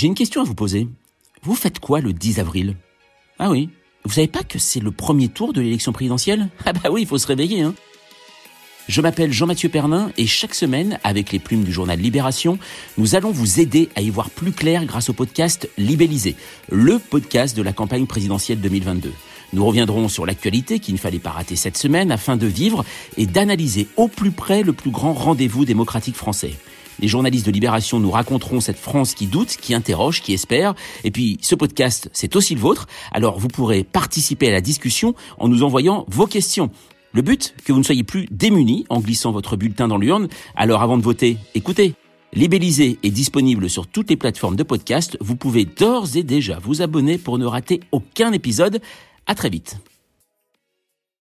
J'ai une question à vous poser. Vous faites quoi le 10 avril? Ah oui, vous savez pas que c'est le premier tour de l'élection présidentielle? Ah bah oui, il faut se réveiller, hein. Je m'appelle Jean-Mathieu Pernin et chaque semaine, avec les plumes du journal Libération, nous allons vous aider à y voir plus clair grâce au podcast Libellisé, le podcast de la campagne présidentielle 2022. Nous reviendrons sur l'actualité qu'il ne fallait pas rater cette semaine afin de vivre et d'analyser au plus près le plus grand rendez-vous démocratique français. Les journalistes de Libération nous raconteront cette France qui doute, qui interroge, qui espère. Et puis, ce podcast, c'est aussi le vôtre. Alors, vous pourrez participer à la discussion en nous envoyant vos questions. Le but, que vous ne soyez plus démunis en glissant votre bulletin dans l'urne. Alors, avant de voter, écoutez. Libellisé est disponible sur toutes les plateformes de podcast. Vous pouvez d'ores et déjà vous abonner pour ne rater aucun épisode. À très vite.